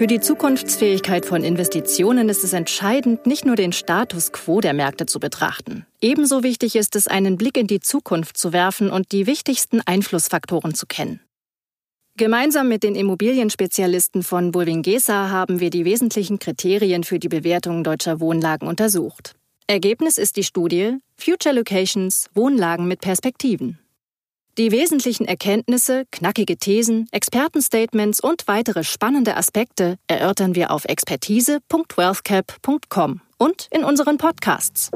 Für die Zukunftsfähigkeit von Investitionen ist es entscheidend, nicht nur den Status quo der Märkte zu betrachten. Ebenso wichtig ist es, einen Blick in die Zukunft zu werfen und die wichtigsten Einflussfaktoren zu kennen. Gemeinsam mit den Immobilienspezialisten von Bulwingesa haben wir die wesentlichen Kriterien für die Bewertung deutscher Wohnlagen untersucht. Ergebnis ist die Studie Future Locations Wohnlagen mit Perspektiven. Die wesentlichen Erkenntnisse, knackige Thesen, Expertenstatements und weitere spannende Aspekte erörtern wir auf expertise.wealthcap.com und in unseren Podcasts.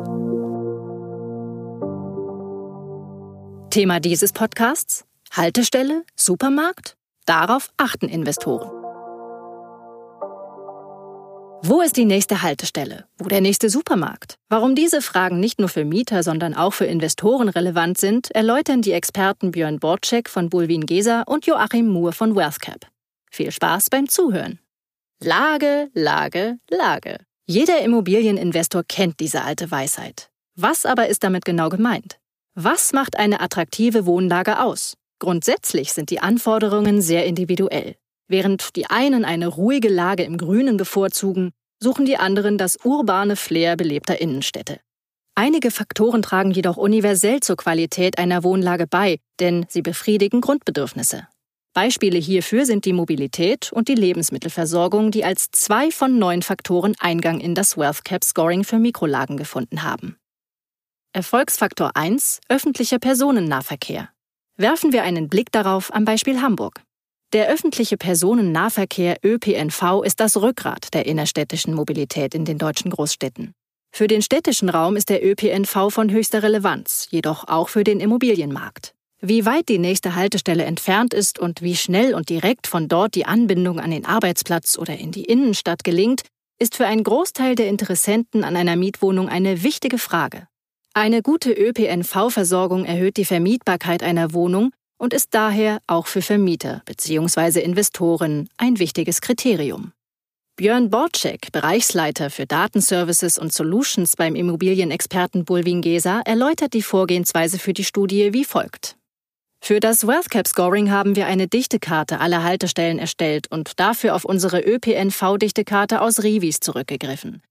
Thema dieses Podcasts? Haltestelle? Supermarkt? Darauf achten Investoren. Wo ist die nächste Haltestelle? Wo der nächste Supermarkt? Warum diese Fragen nicht nur für Mieter, sondern auch für Investoren relevant sind, erläutern die Experten Björn Borczek von Bulwin Gesa und Joachim Moore von WealthCap. Viel Spaß beim Zuhören. Lage, Lage, Lage. Jeder Immobilieninvestor kennt diese alte Weisheit. Was aber ist damit genau gemeint? Was macht eine attraktive Wohnlage aus? Grundsätzlich sind die Anforderungen sehr individuell. Während die einen eine ruhige Lage im Grünen bevorzugen, suchen die anderen das urbane Flair belebter Innenstädte. Einige Faktoren tragen jedoch universell zur Qualität einer Wohnlage bei, denn sie befriedigen Grundbedürfnisse. Beispiele hierfür sind die Mobilität und die Lebensmittelversorgung, die als zwei von neun Faktoren Eingang in das Wealth Cap Scoring für Mikrolagen gefunden haben. Erfolgsfaktor 1 öffentlicher Personennahverkehr. Werfen wir einen Blick darauf am Beispiel Hamburg. Der öffentliche Personennahverkehr ÖPNV ist das Rückgrat der innerstädtischen Mobilität in den deutschen Großstädten. Für den städtischen Raum ist der ÖPNV von höchster Relevanz, jedoch auch für den Immobilienmarkt. Wie weit die nächste Haltestelle entfernt ist und wie schnell und direkt von dort die Anbindung an den Arbeitsplatz oder in die Innenstadt gelingt, ist für einen Großteil der Interessenten an einer Mietwohnung eine wichtige Frage. Eine gute ÖPNV-Versorgung erhöht die Vermietbarkeit einer Wohnung und ist daher auch für Vermieter bzw. Investoren ein wichtiges Kriterium. Björn Borczek, Bereichsleiter für Datenservices und Solutions beim Immobilienexperten Bulwin Gesa, erläutert die Vorgehensweise für die Studie wie folgt. Für das WealthCap Scoring haben wir eine Dichtekarte aller Haltestellen erstellt und dafür auf unsere ÖPNV-Dichtekarte aus Rivis zurückgegriffen.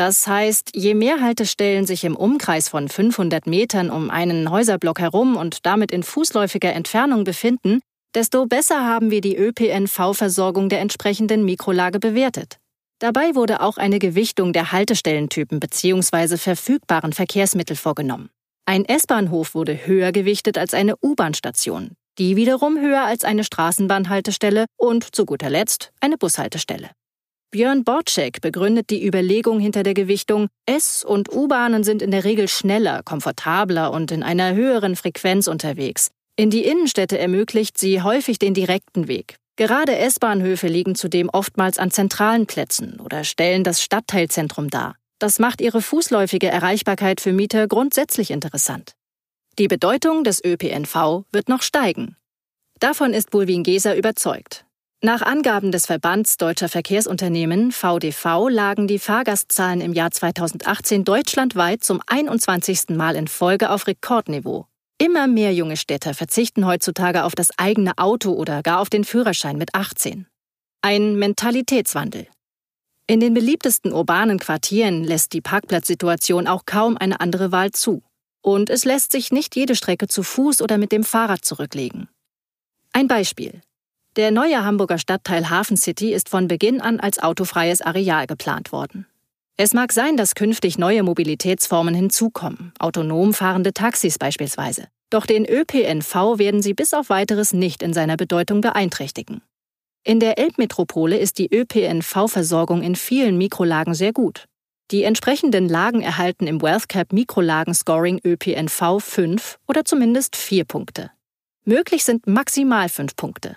Das heißt, je mehr Haltestellen sich im Umkreis von 500 Metern um einen Häuserblock herum und damit in fußläufiger Entfernung befinden, desto besser haben wir die ÖPNV-Versorgung der entsprechenden Mikrolage bewertet. Dabei wurde auch eine Gewichtung der Haltestellentypen bzw. verfügbaren Verkehrsmittel vorgenommen. Ein S-Bahnhof wurde höher gewichtet als eine U-Bahn-Station, die wiederum höher als eine Straßenbahnhaltestelle und zu guter Letzt eine Bushaltestelle. Björn Borczek begründet die Überlegung hinter der Gewichtung, S- und U-Bahnen sind in der Regel schneller, komfortabler und in einer höheren Frequenz unterwegs. In die Innenstädte ermöglicht sie häufig den direkten Weg. Gerade S-Bahnhöfe liegen zudem oftmals an zentralen Plätzen oder stellen das Stadtteilzentrum dar. Das macht ihre fußläufige Erreichbarkeit für Mieter grundsätzlich interessant. Die Bedeutung des ÖPNV wird noch steigen. Davon ist Bulwin Geser überzeugt. Nach Angaben des Verbands Deutscher Verkehrsunternehmen VDV lagen die Fahrgastzahlen im Jahr 2018 deutschlandweit zum 21. Mal in Folge auf Rekordniveau. Immer mehr junge Städter verzichten heutzutage auf das eigene Auto oder gar auf den Führerschein mit 18. Ein Mentalitätswandel. In den beliebtesten urbanen Quartieren lässt die Parkplatzsituation auch kaum eine andere Wahl zu. Und es lässt sich nicht jede Strecke zu Fuß oder mit dem Fahrrad zurücklegen. Ein Beispiel. Der neue Hamburger Stadtteil Hafen City ist von Beginn an als autofreies Areal geplant worden. Es mag sein, dass künftig neue Mobilitätsformen hinzukommen, autonom fahrende Taxis beispielsweise. Doch den ÖPNV werden sie bis auf weiteres nicht in seiner Bedeutung beeinträchtigen. In der Elbmetropole ist die ÖPNV-Versorgung in vielen Mikrolagen sehr gut. Die entsprechenden Lagen erhalten im WealthCap Mikrolagen-Scoring ÖPNV 5 oder zumindest 4 Punkte. Möglich sind maximal 5 Punkte.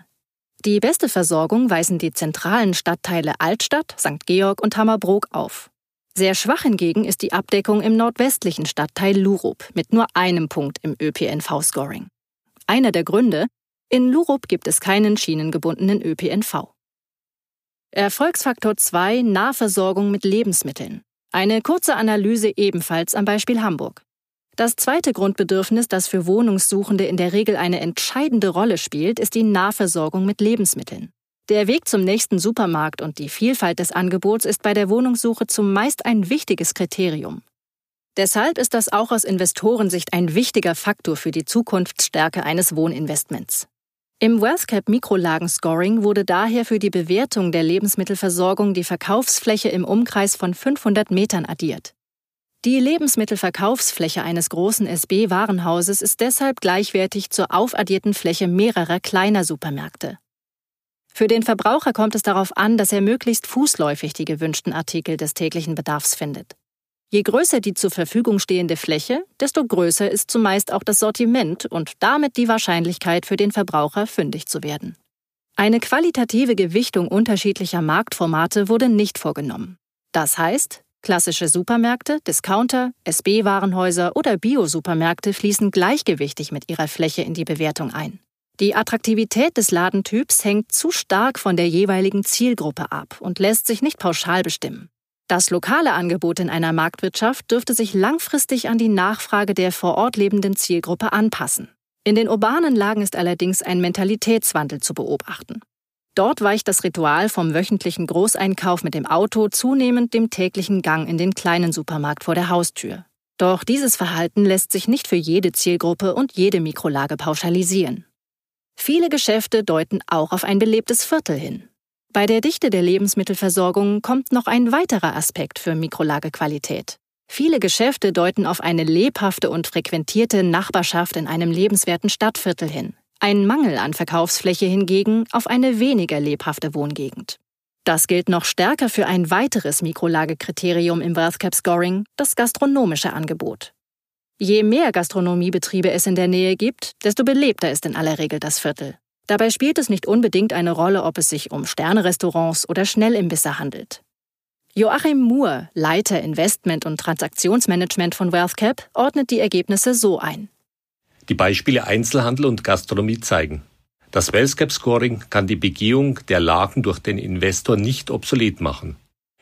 Die beste Versorgung weisen die zentralen Stadtteile Altstadt, St. Georg und Hammerbrook auf. Sehr schwach hingegen ist die Abdeckung im nordwestlichen Stadtteil Lurup mit nur einem Punkt im ÖPNV-Scoring. Einer der Gründe, in Lurup gibt es keinen schienengebundenen ÖPNV. Erfolgsfaktor 2 Nahversorgung mit Lebensmitteln. Eine kurze Analyse ebenfalls am Beispiel Hamburg. Das zweite Grundbedürfnis, das für Wohnungssuchende in der Regel eine entscheidende Rolle spielt, ist die Nahversorgung mit Lebensmitteln. Der Weg zum nächsten Supermarkt und die Vielfalt des Angebots ist bei der Wohnungssuche zumeist ein wichtiges Kriterium. Deshalb ist das auch aus Investorensicht ein wichtiger Faktor für die Zukunftsstärke eines Wohninvestments. Im WealthCap Mikrolagenscoring wurde daher für die Bewertung der Lebensmittelversorgung die Verkaufsfläche im Umkreis von 500 Metern addiert. Die Lebensmittelverkaufsfläche eines großen SB-Warenhauses ist deshalb gleichwertig zur aufaddierten Fläche mehrerer kleiner Supermärkte. Für den Verbraucher kommt es darauf an, dass er möglichst fußläufig die gewünschten Artikel des täglichen Bedarfs findet. Je größer die zur Verfügung stehende Fläche, desto größer ist zumeist auch das Sortiment und damit die Wahrscheinlichkeit für den Verbraucher fündig zu werden. Eine qualitative Gewichtung unterschiedlicher Marktformate wurde nicht vorgenommen. Das heißt, Klassische Supermärkte, Discounter, SB-Warenhäuser oder Bio-Supermärkte fließen gleichgewichtig mit ihrer Fläche in die Bewertung ein. Die Attraktivität des Ladentyps hängt zu stark von der jeweiligen Zielgruppe ab und lässt sich nicht pauschal bestimmen. Das lokale Angebot in einer Marktwirtschaft dürfte sich langfristig an die Nachfrage der vor Ort lebenden Zielgruppe anpassen. In den urbanen Lagen ist allerdings ein Mentalitätswandel zu beobachten. Dort weicht das Ritual vom wöchentlichen Großeinkauf mit dem Auto zunehmend dem täglichen Gang in den kleinen Supermarkt vor der Haustür. Doch dieses Verhalten lässt sich nicht für jede Zielgruppe und jede Mikrolage pauschalisieren. Viele Geschäfte deuten auch auf ein belebtes Viertel hin. Bei der Dichte der Lebensmittelversorgung kommt noch ein weiterer Aspekt für Mikrolagequalität. Viele Geschäfte deuten auf eine lebhafte und frequentierte Nachbarschaft in einem lebenswerten Stadtviertel hin ein Mangel an Verkaufsfläche hingegen auf eine weniger lebhafte Wohngegend. Das gilt noch stärker für ein weiteres Mikrolagekriterium im WealthCap Scoring, das gastronomische Angebot. Je mehr Gastronomiebetriebe es in der Nähe gibt, desto belebter ist in aller Regel das Viertel. Dabei spielt es nicht unbedingt eine Rolle, ob es sich um Sternerestaurants oder Schnellimbisse handelt. Joachim Moore, Leiter Investment und Transaktionsmanagement von WealthCap, ordnet die Ergebnisse so ein. Die Beispiele Einzelhandel und Gastronomie zeigen. Das Wellscap Scoring kann die Begehung der Lagen durch den Investor nicht obsolet machen.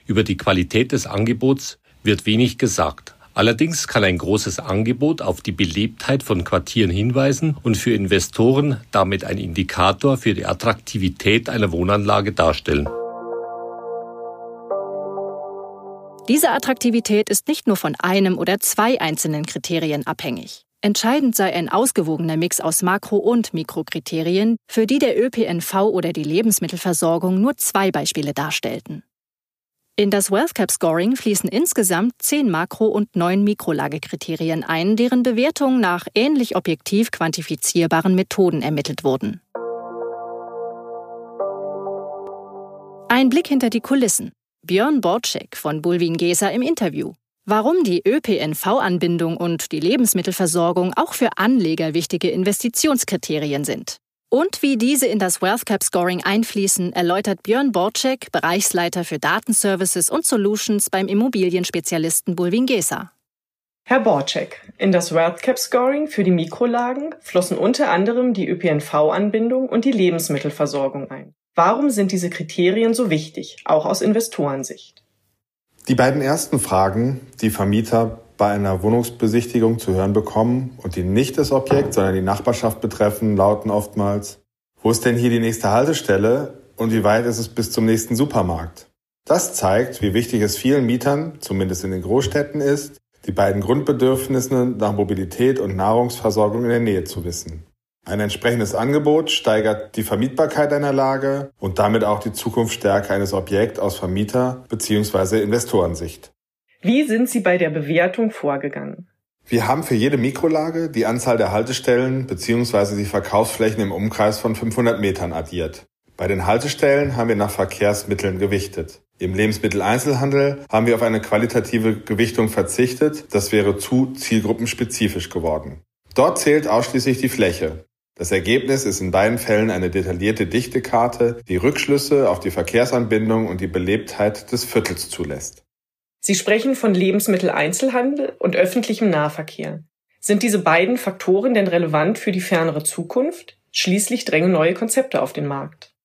Über die Qualität des Angebots wird wenig gesagt. Allerdings kann ein großes Angebot auf die Belebtheit von Quartieren hinweisen und für Investoren damit ein Indikator für die Attraktivität einer Wohnanlage darstellen. Diese Attraktivität ist nicht nur von einem oder zwei einzelnen Kriterien abhängig. Entscheidend sei ein ausgewogener Mix aus Makro- und Mikrokriterien, für die der ÖPNV oder die Lebensmittelversorgung nur zwei Beispiele darstellten. In das WealthCap Scoring fließen insgesamt zehn Makro- und neun Mikrolagekriterien ein, deren Bewertung nach ähnlich objektiv quantifizierbaren Methoden ermittelt wurden. Ein Blick hinter die Kulissen. Björn Borczek von Bulwin Gesa im Interview. Warum die ÖPNV-Anbindung und die Lebensmittelversorgung auch für Anleger wichtige Investitionskriterien sind. Und wie diese in das WealthCap Scoring einfließen, erläutert Björn Borczek, Bereichsleiter für Datenservices und Solutions beim Immobilienspezialisten Bulwin Gesa. Herr Borczek, in das WealthCap Scoring für die Mikrolagen flossen unter anderem die ÖPNV-Anbindung und die Lebensmittelversorgung ein. Warum sind diese Kriterien so wichtig, auch aus Investorensicht? Die beiden ersten Fragen, die Vermieter bei einer Wohnungsbesichtigung zu hören bekommen und die nicht das Objekt, sondern die Nachbarschaft betreffen, lauten oftmals, wo ist denn hier die nächste Haltestelle und wie weit ist es bis zum nächsten Supermarkt? Das zeigt, wie wichtig es vielen Mietern, zumindest in den Großstädten ist, die beiden Grundbedürfnisse nach Mobilität und Nahrungsversorgung in der Nähe zu wissen. Ein entsprechendes Angebot steigert die Vermietbarkeit einer Lage und damit auch die Zukunftsstärke eines Objekts aus Vermieter- bzw. Investorensicht. Wie sind Sie bei der Bewertung vorgegangen? Wir haben für jede Mikrolage die Anzahl der Haltestellen bzw. die Verkaufsflächen im Umkreis von 500 Metern addiert. Bei den Haltestellen haben wir nach Verkehrsmitteln gewichtet. Im Lebensmitteleinzelhandel haben wir auf eine qualitative Gewichtung verzichtet. Das wäre zu zielgruppenspezifisch geworden. Dort zählt ausschließlich die Fläche. Das Ergebnis ist in beiden Fällen eine detaillierte Dichtekarte, die Rückschlüsse auf die Verkehrsanbindung und die Belebtheit des Viertels zulässt. Sie sprechen von Lebensmitteleinzelhandel und öffentlichem Nahverkehr. Sind diese beiden Faktoren denn relevant für die fernere Zukunft? Schließlich drängen neue Konzepte auf den Markt.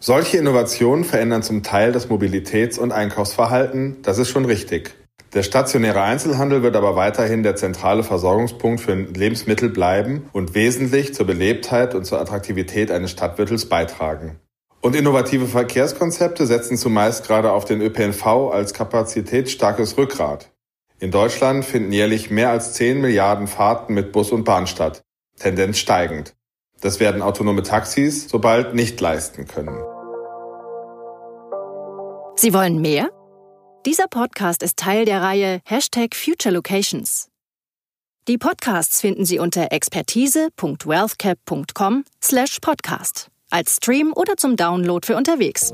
Solche Innovationen verändern zum Teil das Mobilitäts- und Einkaufsverhalten, das ist schon richtig. Der stationäre Einzelhandel wird aber weiterhin der zentrale Versorgungspunkt für Lebensmittel bleiben und wesentlich zur Belebtheit und zur Attraktivität eines Stadtviertels beitragen. Und innovative Verkehrskonzepte setzen zumeist gerade auf den ÖPNV als kapazitätsstarkes Rückgrat. In Deutschland finden jährlich mehr als 10 Milliarden Fahrten mit Bus und Bahn statt, Tendenz steigend. Das werden autonome Taxis sobald nicht leisten können. Sie wollen mehr? Dieser Podcast ist Teil der Reihe Hashtag Future Locations. Die Podcasts finden Sie unter expertise.wealthcap.com slash podcast als Stream oder zum Download für unterwegs.